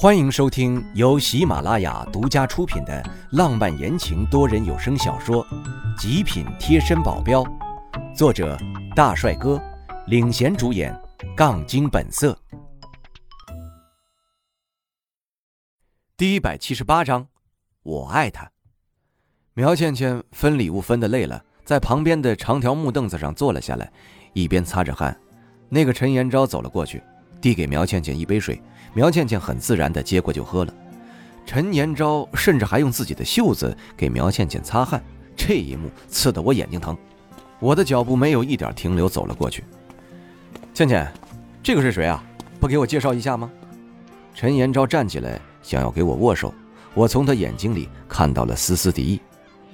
欢迎收听由喜马拉雅独家出品的浪漫言情多人有声小说《极品贴身保镖》，作者大帅哥领衔主演，杠精本色。第一百七十八章，我爱他。苗倩倩分礼物分的累了，在旁边的长条木凳子上坐了下来，一边擦着汗。那个陈延昭走了过去，递给苗倩倩一杯水。苗倩倩很自然地接过就喝了，陈延昭甚至还用自己的袖子给苗倩倩擦汗，这一幕刺得我眼睛疼。我的脚步没有一点停留，走了过去。倩倩，这个是谁啊？不给我介绍一下吗？陈延昭站起来想要给我握手，我从他眼睛里看到了丝丝敌意。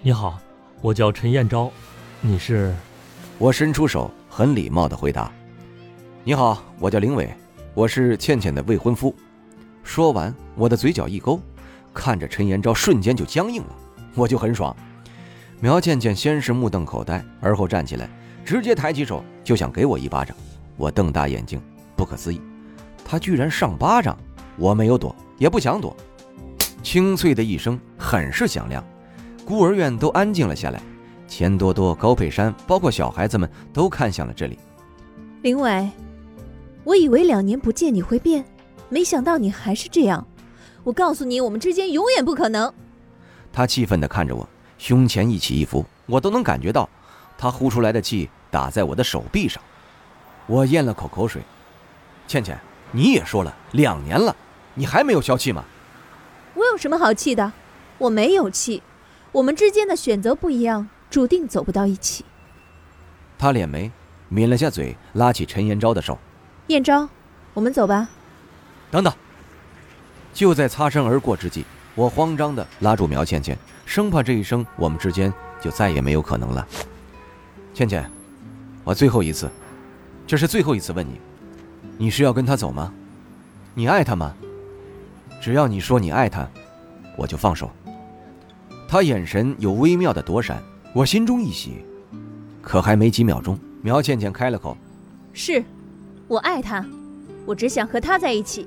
你好，我叫陈延昭，你是？我伸出手，很礼貌地回答：“你好，我叫林伟。”我是倩倩的未婚夫。说完，我的嘴角一勾，看着陈延昭，瞬间就僵硬了。我就很爽。苗倩倩先是目瞪口呆，而后站起来，直接抬起手就想给我一巴掌。我瞪大眼睛，不可思议，她居然上巴掌！我没有躲，也不想躲。清脆的一声，很是响亮，孤儿院都安静了下来。钱多多、高佩珊，包括小孩子们都看向了这里。林伟。我以为两年不见你会变，没想到你还是这样。我告诉你，我们之间永远不可能。他气愤地看着我，胸前一起一伏，我都能感觉到他呼出来的气打在我的手臂上。我咽了口口水。倩倩，你也说了两年了，你还没有消气吗？我有什么好气的？我没有气。我们之间的选择不一样，注定走不到一起。他敛眉，抿了下嘴，拉起陈延昭的手。燕昭，我们走吧。等等！就在擦身而过之际，我慌张地拉住苗倩倩，生怕这一生我们之间就再也没有可能了。倩倩，我最后一次，这是最后一次问你，你是要跟他走吗？你爱他吗？只要你说你爱他，我就放手。他眼神有微妙的躲闪，我心中一喜。可还没几秒钟，苗倩倩开了口：“是。”我爱他，我只想和他在一起。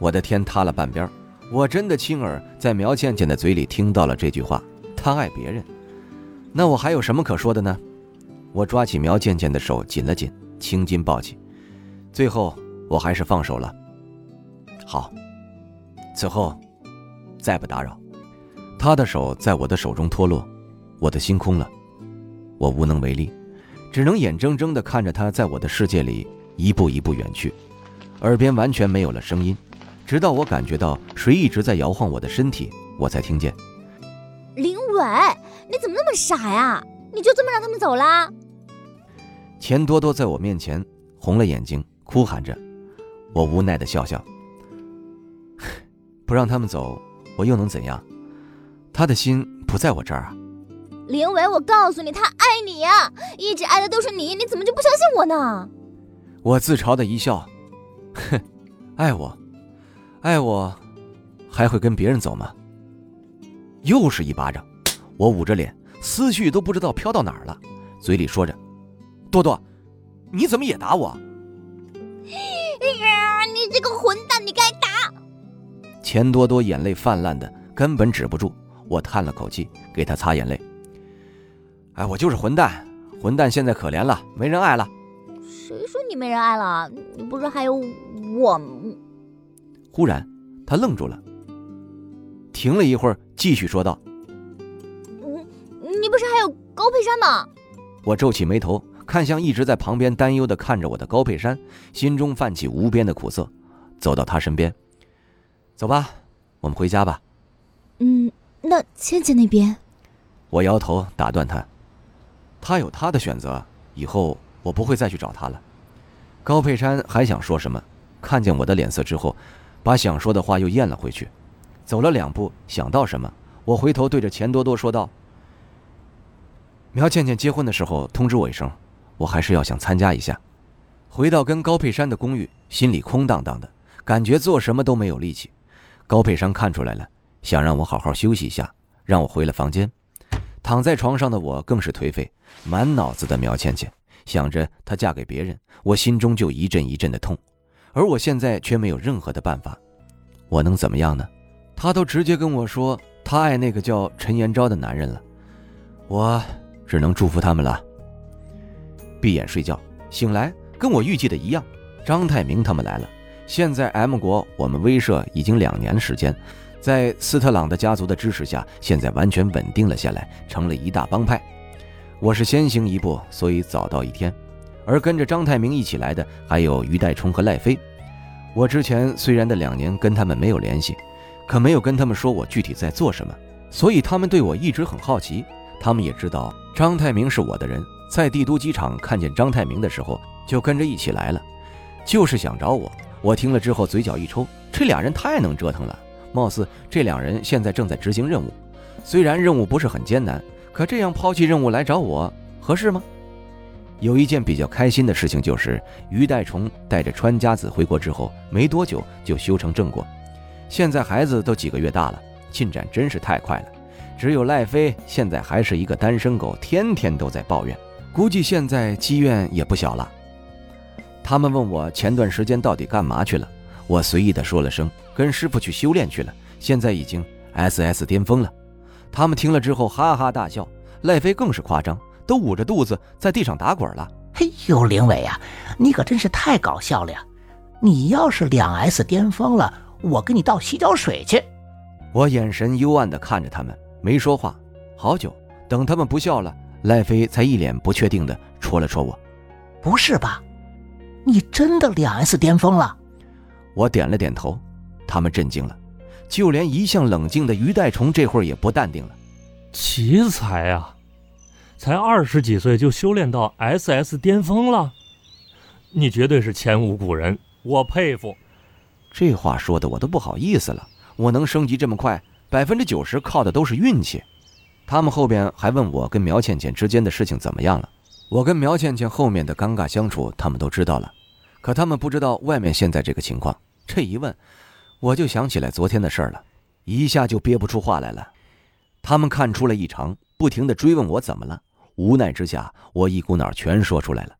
我的天塌了半边，我真的亲耳在苗倩倩的嘴里听到了这句话。他爱别人，那我还有什么可说的呢？我抓起苗倩倩的手紧了紧，青筋暴起，最后我还是放手了。好，此后再不打扰。他的手在我的手中脱落，我的心空了，我无能为力，只能眼睁睁地看着他在我的世界里。一步一步远去，耳边完全没有了声音，直到我感觉到谁一直在摇晃我的身体，我才听见。林伟，你怎么那么傻呀？你就这么让他们走啦？钱多多在我面前红了眼睛，哭喊着。我无奈的笑笑，不让他们走，我又能怎样？他的心不在我这儿啊。林伟，我告诉你，他爱你呀，一直爱的都是你，你怎么就不相信我呢？我自嘲的一笑，哼，爱我，爱我，还会跟别人走吗？又是一巴掌，我捂着脸，思绪都不知道飘到哪儿了，嘴里说着：“多多，你怎么也打我？”哎呀，你这个混蛋，你该打！钱多多眼泪泛滥的，根本止不住。我叹了口气，给他擦眼泪。哎，我就是混蛋，混蛋现在可怜了，没人爱了。谁说你没人爱了？你不是还有我？忽然，他愣住了，停了一会儿，继续说道：“你你不是还有高佩珊吗？”我皱起眉头，看向一直在旁边担忧的看着我的高佩珊，心中泛起无边的苦涩，走到他身边：“走吧，我们回家吧。”“嗯，那倩倩那边？”我摇头打断他：“他有他的选择，以后。”我不会再去找他了。高佩珊还想说什么，看见我的脸色之后，把想说的话又咽了回去。走了两步，想到什么，我回头对着钱多多说道：“苗倩倩结婚的时候通知我一声，我还是要想参加一下。”回到跟高佩珊的公寓，心里空荡荡的，感觉做什么都没有力气。高佩珊看出来了，想让我好好休息一下，让我回了房间。躺在床上的我更是颓废，满脑子的苗倩倩。想着她嫁给别人，我心中就一阵一阵的痛，而我现在却没有任何的办法。我能怎么样呢？他都直接跟我说他爱那个叫陈延昭的男人了，我只能祝福他们了。闭眼睡觉，醒来跟我预计的一样，张太明他们来了。现在 M 国我们威慑已经两年时间，在斯特朗的家族的支持下，现在完全稳定了下来，成了一大帮派。我是先行一步，所以早到一天。而跟着张太明一起来的还有于代冲和赖飞。我之前虽然的两年跟他们没有联系，可没有跟他们说我具体在做什么，所以他们对我一直很好奇。他们也知道张太明是我的人。在帝都机场看见张太明的时候，就跟着一起来了，就是想找我。我听了之后，嘴角一抽，这俩人太能折腾了。貌似这两人现在正在执行任务，虽然任务不是很艰难，可这样抛弃任务来找我，合适吗？有一件比较开心的事情，就是于代虫带着川家子回国之后，没多久就修成正果。现在孩子都几个月大了，进展真是太快了。只有赖飞现在还是一个单身狗，天天都在抱怨。估计现在积怨也不小了。他们问我前段时间到底干嘛去了，我随意的说了声跟师傅去修炼去了，现在已经 SS 巅峰了。他们听了之后哈哈大笑，赖飞更是夸张，都捂着肚子在地上打滚了。嘿呦，林伟啊，你可真是太搞笑了呀！你要是两 S 巅峰了，我给你倒洗脚水去。我眼神幽暗的看着他们，没说话。好久，等他们不笑了。赖飞才一脸不确定的戳了戳我，不是吧？你真的两 S 巅峰了？我点了点头。他们震惊了，就连一向冷静的于代虫这会儿也不淡定了。奇才啊，才二十几岁就修炼到 SS 巅峰了，你绝对是前无古人，我佩服。这话说的我都不好意思了。我能升级这么快，百分之九十靠的都是运气。他们后边还问我跟苗倩倩之间的事情怎么样了，我跟苗倩倩后面的尴尬相处，他们都知道了，可他们不知道外面现在这个情况。这一问，我就想起来昨天的事儿了，一下就憋不出话来了。他们看出了异常，不停的追问我怎么了。无奈之下，我一股脑全说出来了。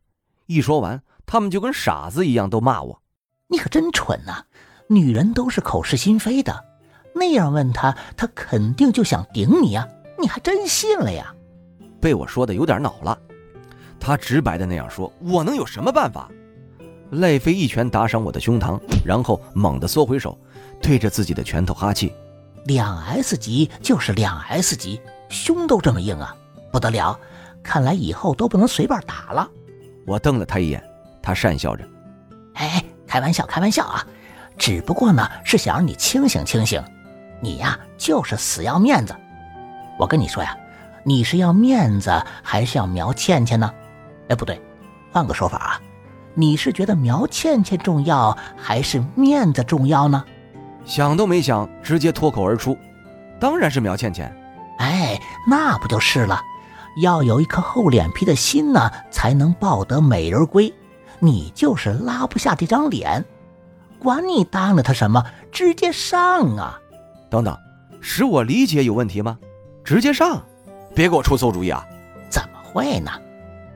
一说完，他们就跟傻子一样，都骂我：“你可真蠢呐！女人都是口是心非的，那样问他，他肯定就想顶你呀。”你还真信了呀？被我说的有点恼了。他直白的那样说，我能有什么办法？赖飞一拳打赏我的胸膛，然后猛地缩回手，对着自己的拳头哈气。两 S 级就是两 S 级，胸都这么硬啊，不得了！看来以后都不能随便打了。我瞪了他一眼，他讪笑着：“哎，开玩笑，开玩笑啊！只不过呢，是想让你清醒清醒。你呀，就是死要面子。”我跟你说呀，你是要面子还是要苗倩倩呢？哎，不对，换个说法啊，你是觉得苗倩倩重要还是面子重要呢？想都没想，直接脱口而出：“当然是苗倩倩。”哎，那不就是了？要有一颗厚脸皮的心呢，才能抱得美人归。你就是拉不下这张脸，管你答应了他什么，直接上啊！等等，是我理解有问题吗？直接上，别给我出馊主意啊！怎么会呢？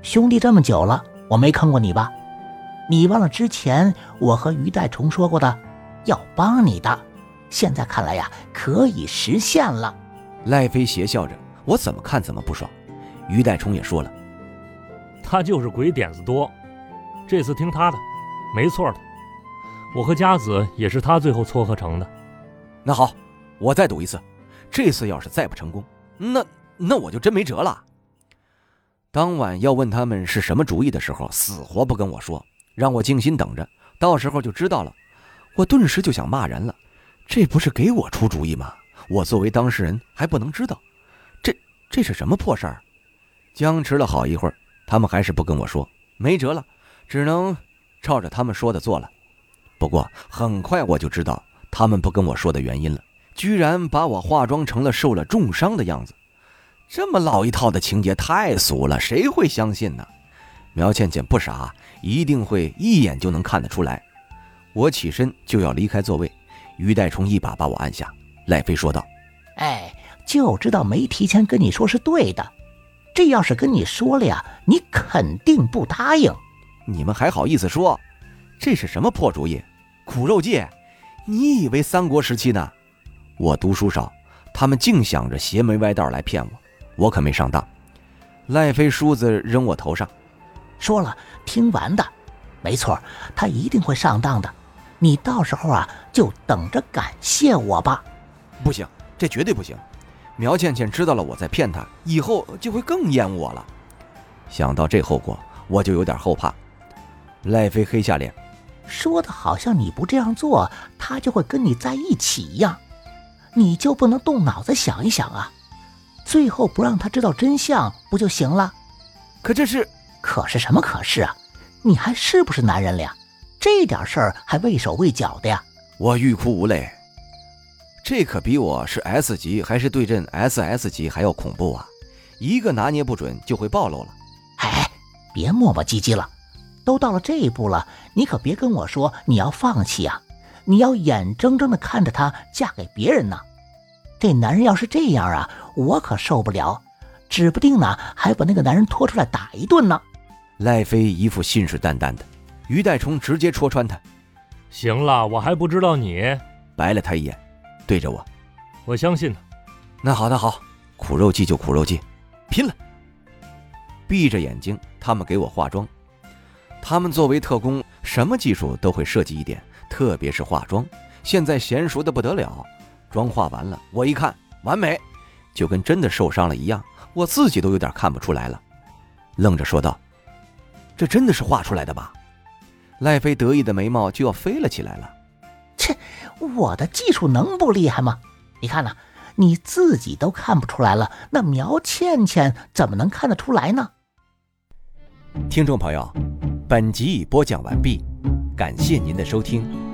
兄弟这么久了，我没坑过你吧？你忘了之前我和于代虫说过的，要帮你的，现在看来呀，可以实现了。赖飞邪笑着，我怎么看怎么不爽。于代虫也说了，他就是鬼点子多，这次听他的，没错的。我和佳子也是他最后撮合成的。那好，我再赌一次，这次要是再不成功。那那我就真没辙了。当晚要问他们是什么主意的时候，死活不跟我说，让我静心等着，到时候就知道了。我顿时就想骂人了，这不是给我出主意吗？我作为当事人还不能知道，这这是什么破事儿？僵持了好一会儿，他们还是不跟我说，没辙了，只能照着他们说的做了。不过很快我就知道他们不跟我说的原因了。居然把我化妆成了受了重伤的样子，这么老一套的情节太俗了，谁会相信呢？苗倩倩不傻，一定会一眼就能看得出来。我起身就要离开座位，于代冲一把把我按下。赖飞说道：“哎，就知道没提前跟你说是对的，这要是跟你说了呀，你肯定不答应。你们还好意思说？这是什么破主意？苦肉计？你以为三国时期呢？我读书少，他们净想着邪门歪道来骗我，我可没上当。赖飞梳子扔我头上，说了听完的，没错，他一定会上当的。你到时候啊，就等着感谢我吧。不行，这绝对不行。苗倩倩知道了我在骗她，以后就会更厌恶我了。想到这后果，我就有点后怕。赖飞黑下脸，说的好像你不这样做，他就会跟你在一起一样。你就不能动脑子想一想啊？最后不让他知道真相不就行了？可这是，可是什么可是啊？你还是不是男人了呀？这点事儿还畏手畏脚的呀？我欲哭无泪。这可比我是 S 级还是对阵 SS 级还要恐怖啊！一个拿捏不准就会暴露了。哎，别磨磨唧唧了，都到了这一步了，你可别跟我说你要放弃啊！你要眼睁睁的看着她嫁给别人呢。这男人要是这样啊，我可受不了，指不定呢还把那个男人拖出来打一顿呢。赖飞一副信誓旦旦的，于代冲直接戳穿他。行了，我还不知道你，白了他一眼。对着我，我相信他。那好，那好，苦肉计就苦肉计，拼了！闭着眼睛，他们给我化妆。他们作为特工，什么技术都会设计一点，特别是化妆，现在娴熟的不得了。妆化完了，我一看，完美，就跟真的受伤了一样，我自己都有点看不出来了。愣着说道：“这真的是画出来的吧？”赖飞得意的眉毛就要飞了起来了。切，我的技术能不厉害吗？你看呐，你自己都看不出来了，那苗倩倩怎么能看得出来呢？听众朋友，本集已播讲完毕，感谢您的收听。